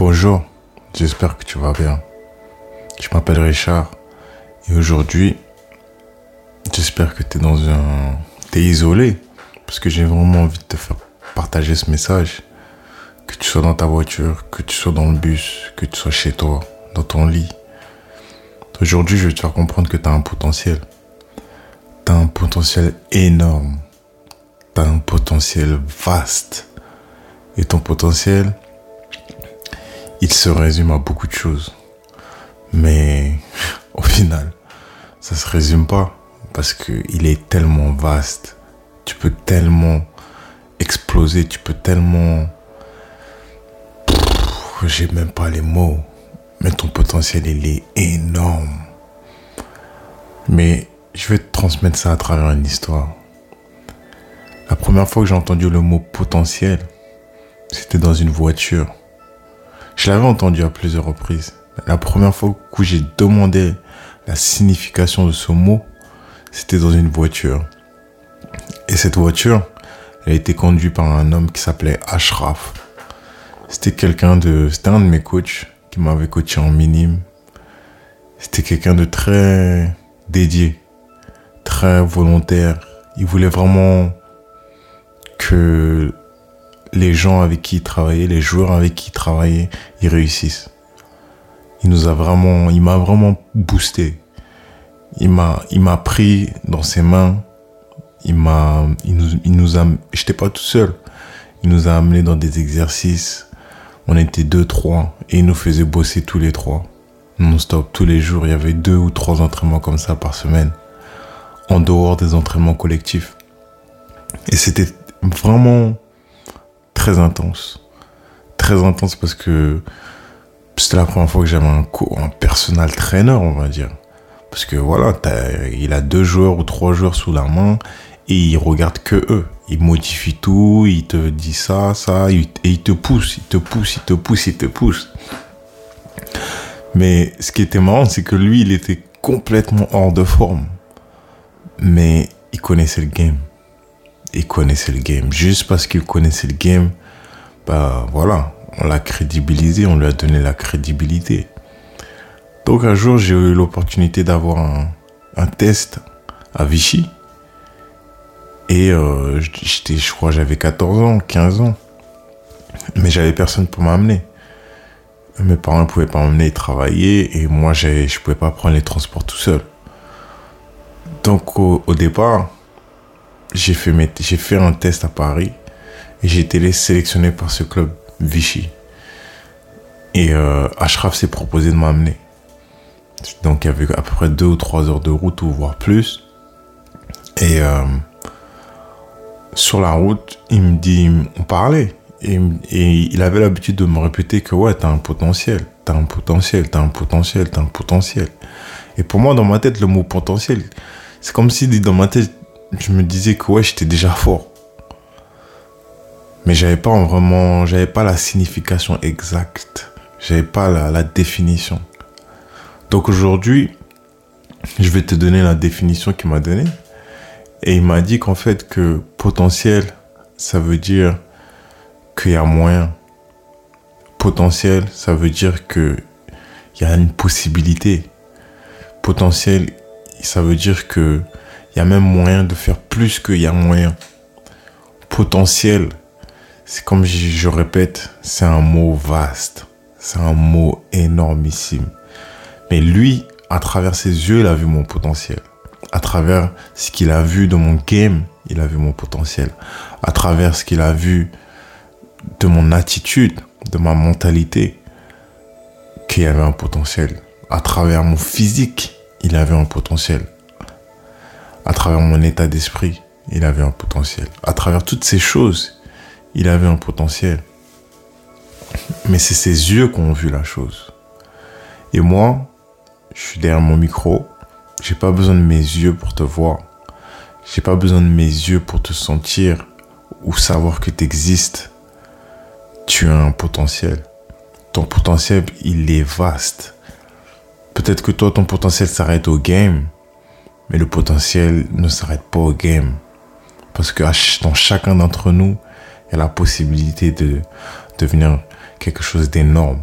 Bonjour, j'espère que tu vas bien. Je m'appelle Richard et aujourd'hui, j'espère que tu es dans un... T'es isolé parce que j'ai vraiment envie de te faire partager ce message. Que tu sois dans ta voiture, que tu sois dans le bus, que tu sois chez toi, dans ton lit. Aujourd'hui, je vais te faire comprendre que tu as un potentiel. Tu as un potentiel énorme. Tu as un potentiel vaste. Et ton potentiel, il se résume à beaucoup de choses. Mais au final, ça se résume pas parce qu'il est tellement vaste. Tu peux tellement exploser, tu peux tellement... J'ai même pas les mots. Mais ton potentiel, il est énorme. Mais je vais te transmettre ça à travers une histoire. La première fois que j'ai entendu le mot potentiel, c'était dans une voiture. Je l'avais entendu à plusieurs reprises. La première fois que j'ai demandé la signification de ce mot, c'était dans une voiture. Et cette voiture, elle a été conduite par un homme qui s'appelait Ashraf. C'était quelqu'un de, c'était un de mes coachs qui m'avait coaché en minime. C'était quelqu'un de très dédié, très volontaire. Il voulait vraiment que les gens avec qui il travaillait, les joueurs avec qui il travaillait, ils réussissent. Il nous a vraiment, il m'a vraiment boosté. Il m'a, il m'a pris dans ses mains. Il m'a, il nous, il nous a, j'étais pas tout seul. Il nous a amené dans des exercices. On était deux, trois, et il nous faisait bosser tous les trois. Non-stop, tous les jours. Il y avait deux ou trois entraînements comme ça par semaine. En dehors des entraînements collectifs. Et c'était vraiment très intense. Très intense parce que c'était la première fois que j'avais un, un personal trainer, on va dire. Parce que voilà, il a deux joueurs ou trois joueurs sous la main et il regarde que eux. Il modifie tout, il te dit ça, ça, et il te pousse, il te pousse, il te pousse, il te pousse. Mais ce qui était marrant, c'est que lui, il était complètement hors de forme. Mais il connaissait le game il connaissait le game. Juste parce qu'il connaissait le game, bah voilà, on l'a crédibilisé, on lui a donné la crédibilité. Donc un jour, j'ai eu l'opportunité d'avoir un, test à Vichy. Et euh, j'étais, je crois, j'avais 14 ans, 15 ans. Mais j'avais personne pour m'amener. Mes parents ne pouvaient pas m'emmener travailler et moi, je pouvais pas prendre les transports tout seul. Donc au départ, j'ai fait, un test à Paris et j'ai été sélectionné par ce club Vichy. Et euh, Ashraf s'est proposé de m'amener. Donc il y avait à peu près deux ou trois heures de route ou voire plus. Et euh, sur la route, il me dit, on parlait. Et, et il avait l'habitude de me répéter que ouais, t'as un potentiel, t'as un potentiel, t'as un potentiel, t'as un potentiel. Et pour moi, dans ma tête, le mot potentiel, c'est comme si dans ma tête, je me disais que ouais, j'étais déjà fort. Mais j'avais pas vraiment, j'avais pas la signification exacte. J'avais pas la, définition. Donc aujourd'hui, je vais te donner la définition qu'il m'a donnée. Et il m'a dit qu'en fait que potentiel, ça veut dire qu'il y a moyen. Potentiel, ça veut dire que il y a une possibilité. Potentiel, ça veut dire que il y a même moyen de faire plus qu'il y a moyen. Potentiel, c'est comme je, répète, c'est un mot vaste. C'est un mot énormissime. Mais lui, à travers ses yeux, il a vu mon potentiel. À travers ce qu'il a vu de mon game, il a vu mon potentiel. À travers ce qu'il a vu de mon attitude, de ma mentalité, qu'il y avait un potentiel. À travers mon physique, il avait un potentiel à travers mon état d'esprit, il avait un potentiel. À travers toutes ces choses, il avait un potentiel. Mais c'est ses yeux qui ont vu la chose. Et moi, je suis derrière mon micro. J'ai pas besoin de mes yeux pour te voir. J'ai pas besoin de mes yeux pour te sentir ou savoir que tu existes. Tu as un potentiel. Ton potentiel, il est vaste. Peut-être que toi, ton potentiel s'arrête au game. Mais le potentiel ne s'arrête pas au game. Parce que dans chacun d'entre nous, il y a la possibilité de devenir quelque chose d'énorme.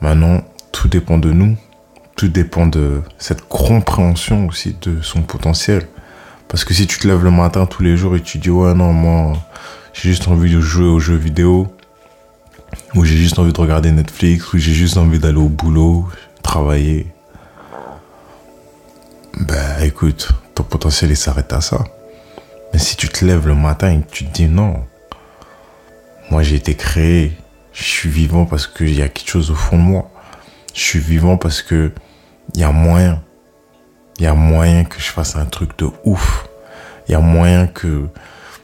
Maintenant, tout dépend de nous. Tout dépend de cette compréhension aussi de son potentiel. Parce que si tu te lèves le matin tous les jours et tu dis ouais non moi j'ai juste envie de jouer aux jeux vidéo ou j'ai juste envie de regarder Netflix ou j'ai juste envie d'aller au boulot, travailler. Ben écoute, ton potentiel il s'arrête à ça. Mais si tu te lèves le matin et que tu te dis non, moi j'ai été créé, je suis vivant parce qu'il y a quelque chose au fond de moi. Je suis vivant parce que il y a moyen. Il y a moyen que je fasse un truc de ouf. Il y a moyen que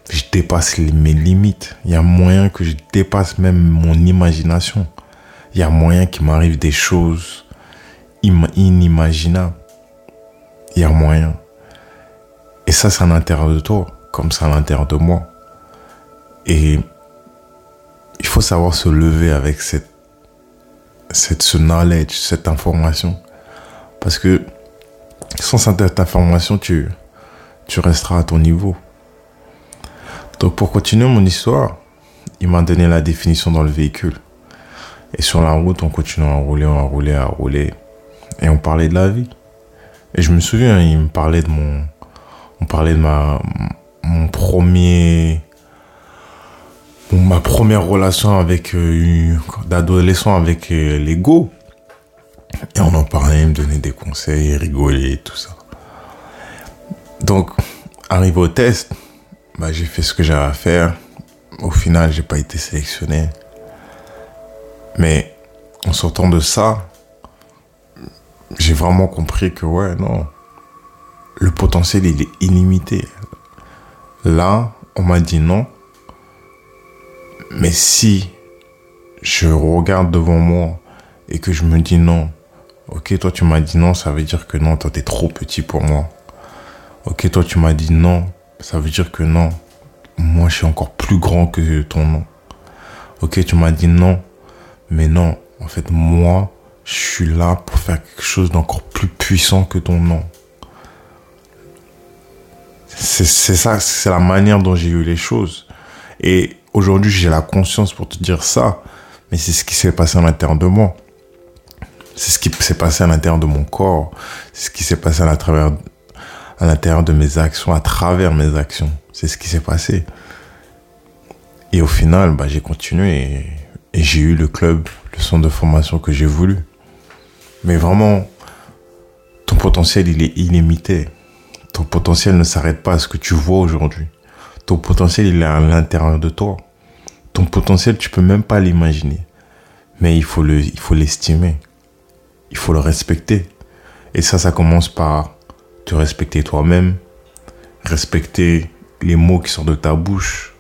je dépasse mes limites. Il y a moyen que je dépasse même mon imagination. Il y a moyen qu'il m'arrive des choses inimaginables. Il y a moyen. Et ça, c'est à l'intérieur de toi, comme c'est à l'intérieur de moi. Et il faut savoir se lever avec cette, cette, ce knowledge, cette information. Parce que sans cette information, tu, tu resteras à ton niveau. Donc pour continuer mon histoire, il m'a donné la définition dans le véhicule. Et sur la route, on continue à rouler, à rouler, à rouler. Et on parlait de la vie. Et je me souviens, il me parlait de mon... On parlait de ma... Mon premier... Ma première relation avec... Euh, d'adolescent avec euh, l'ego. Et on en parlait, il me donnait des conseils, rigoler, tout ça. Donc, arrivé au test, bah, j'ai fait ce que j'avais à faire. Au final, j'ai pas été sélectionné. Mais en sortant de ça, j'ai vraiment compris que ouais, non. Le potentiel, il est illimité. Là, on m'a dit non. Mais si je regarde devant moi et que je me dis non, ok, toi tu m'as dit non, ça veut dire que non, toi t'es trop petit pour moi. Ok, toi tu m'as dit non, ça veut dire que non, moi je suis encore plus grand que ton nom. Ok, tu m'as dit non, mais non, en fait, moi, je suis là pour faire quelque chose d'encore plus puissant que ton nom. C'est ça, c'est la manière dont j'ai eu les choses. Et aujourd'hui, j'ai la conscience pour te dire ça, mais c'est ce qui s'est passé à l'intérieur de moi. C'est ce qui s'est passé à l'intérieur de mon corps. C'est ce qui s'est passé à l'intérieur de mes actions, à travers mes actions. C'est ce qui s'est passé. Et au final, bah, j'ai continué et, j'ai eu le club, le centre de formation que j'ai voulu. Mais vraiment, ton potentiel, il est illimité. Ton potentiel ne s'arrête pas à ce que tu vois aujourd'hui. Ton potentiel, il est à l'intérieur de toi. Ton potentiel, tu peux même pas l'imaginer. Mais il faut le, il l'estimer. Il faut le respecter. Et ça, ça commence par te respecter toi-même, respecter les mots qui sortent de ta bouche,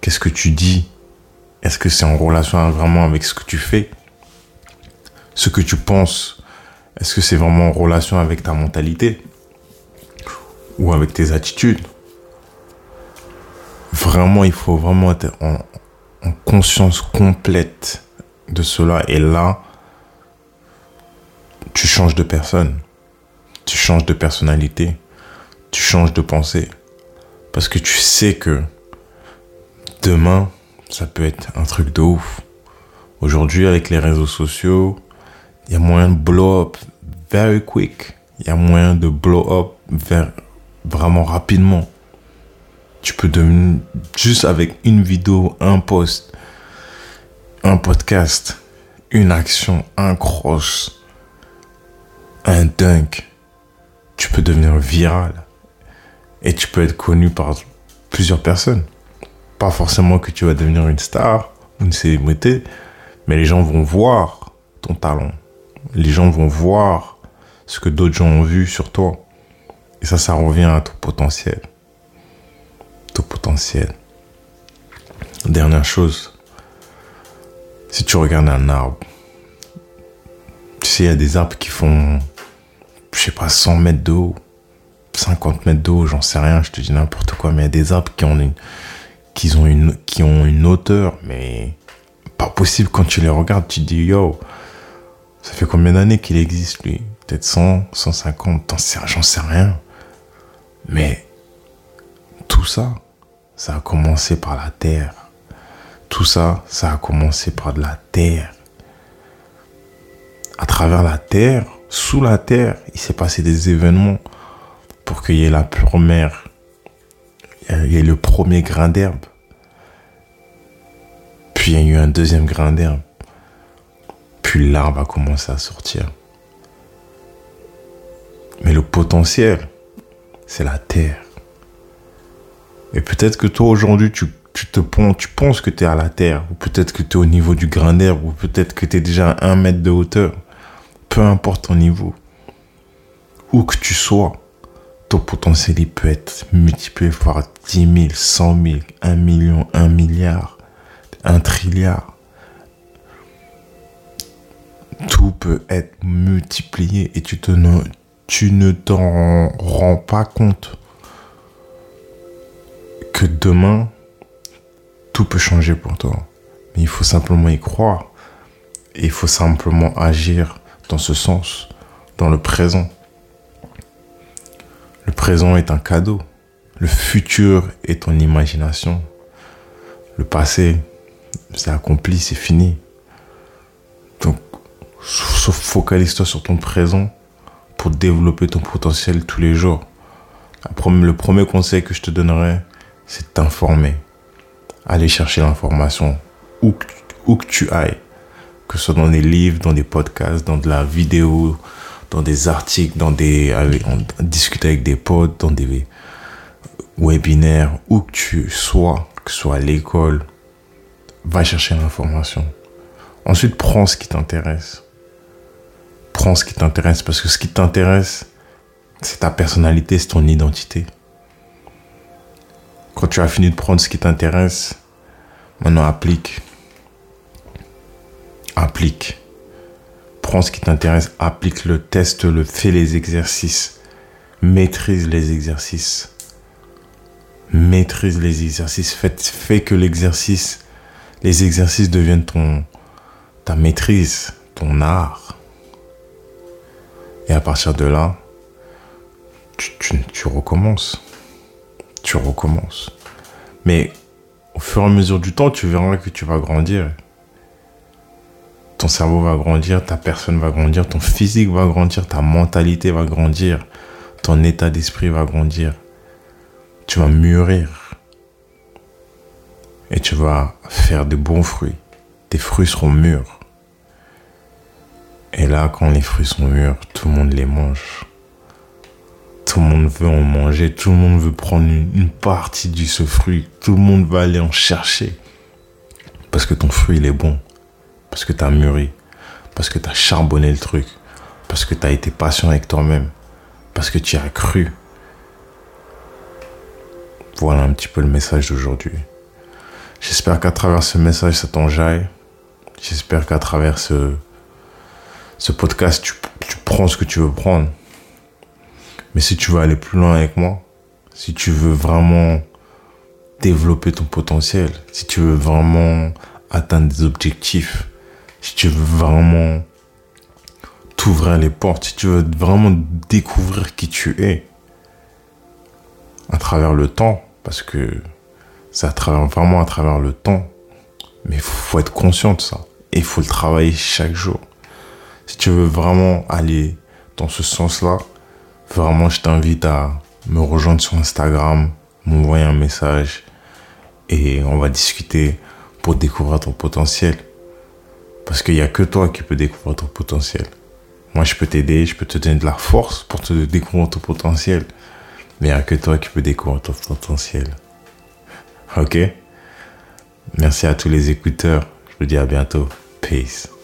qu'est-ce que tu dis, est-ce que c'est en relation vraiment avec ce que tu fais, ce que tu penses, est-ce que c'est vraiment en relation avec ta mentalité ou avec tes attitudes? Vraiment, il faut vraiment être en, en conscience complète de cela. Et là, tu changes de personne tu changes de personnalité, tu changes de pensée. Parce que tu sais que demain, ça peut être un truc de ouf. Aujourd'hui, avec les réseaux sociaux, il y a moyen de blow up very quick. Il y a moyen de blow up vraiment rapidement. Tu peux devenir, juste avec une vidéo, un post, un podcast, une action, un cross, un dunk, tu peux devenir viral et tu peux être connu par plusieurs personnes. Pas forcément que tu vas devenir une star une célébrité, mais les gens vont voir ton talent. Les gens vont voir ce que d'autres gens ont vu sur toi. Et ça, ça revient à ton potentiel. Ton potentiel. Dernière chose, si tu regardes un arbre, tu sais, il y a des arbres qui font je sais pas, 100 mètres de haut, 50 mètres de haut, j'en sais rien, je te dis n'importe quoi, mais il y a des arbres qui ont une, qui ont une, qui ont une hauteur, mais pas possible quand tu les regardes, tu te dis, yo, ça fait combien d'années qu'il existe lui? Peut-être 100, 150, j'en sais rien. Mais tout ça, ça a commencé par la terre. Tout ça, ça a commencé par de la terre. à travers la terre, sous la terre, il s'est passé des événements pour qu'il y ait la première, il y ait le premier grain d'herbe. Puis il y a eu un deuxième grain d'herbe. L'arbre a commencé à sortir. Mais le potentiel, c'est la terre. Et peut-être que toi aujourd'hui, tu, te tu penses que tu es à la terre, ou peut-être que tu es au niveau du grain d'herbe, ou peut-être que tu es déjà à un mètre de hauteur. Peu importe ton niveau. Où que tu sois, ton potentiel il peut être multiplié par 10 000, 100 000, 1 million, 1 milliard, 1 trilliard. Tout peut être multiplié et tu, ne t'en rends pas compte que demain, tout peut changer pour toi. Mais il faut simplement y croire. Et il faut simplement agir dans ce sens, dans le présent. Le présent est un cadeau. Le futur est ton imagination. Le passé, c'est accompli, c'est fini. Focalise-toi sur ton présent pour développer ton potentiel tous les jours. Le premier conseil que je te donnerai, c'est t'informer. Aller chercher l'information où, que tu ailles. Que ce soit dans des livres, dans des podcasts, dans de la vidéo, dans des articles, dans des, discuter avec des potes, dans des webinaires, où que tu sois, que ce soit à l'école, va chercher l'information. Ensuite, prends ce qui t'intéresse. Prends ce qui t'intéresse parce que ce qui t'intéresse, c'est ta personnalité, c'est ton identité. Quand tu as fini de prendre ce qui t'intéresse, maintenant applique. Applique prends ce qui t'intéresse, applique-le, teste-le, fais les exercices, maîtrise les exercices. Maîtrise les exercices, fais, que l'exercice, les exercices deviennent ton, ta maîtrise, ton art. Et à partir de là, tu, recommences. Tu recommences. Mais au fur et à mesure du temps, tu verras que tu vas grandir ton cerveau va grandir, ta personne va grandir, ton physique va grandir, ta mentalité va grandir, ton état d'esprit va grandir. Tu vas mûrir. Et tu vas faire de bons fruits. Tes fruits seront mûrs. Et là, quand les fruits sont mûrs, tout le monde les mange. Tout le monde veut en manger, tout le monde veut prendre une, partie de ce fruit. Tout le monde va aller en chercher. Parce que ton fruit, il est bon parce que tu as mûri, parce que tu as charbonné le truc, parce que tu as été patient avec toi-même, parce que tu as cru. Voilà un petit peu le message d'aujourd'hui. J'espère qu'à travers ce message, ça t'enjaille. J'espère qu'à travers ce, ce podcast, tu, prends ce que tu veux prendre. Mais si tu veux aller plus loin avec moi, si tu veux vraiment développer ton potentiel, si tu veux vraiment atteindre des objectifs, si tu veux vraiment t'ouvrir les portes, si tu veux vraiment découvrir qui tu es à travers le temps, parce que c'est à travers, vraiment à travers le temps, mais il faut être conscient de ça. Et il faut le travailler chaque jour. Si tu veux vraiment aller dans ce sens-là, vraiment, je t'invite à me rejoindre sur Instagram, m'envoyer un message et on va discuter pour découvrir ton potentiel. Parce qu'il n'y a que toi qui peux découvrir ton potentiel. Moi, je peux t'aider, je peux te donner de la force pour te découvrir ton potentiel. Mais il n'y a que toi qui peux découvrir ton potentiel. Ok? Merci à tous les écouteurs. Je vous dis à bientôt. Peace.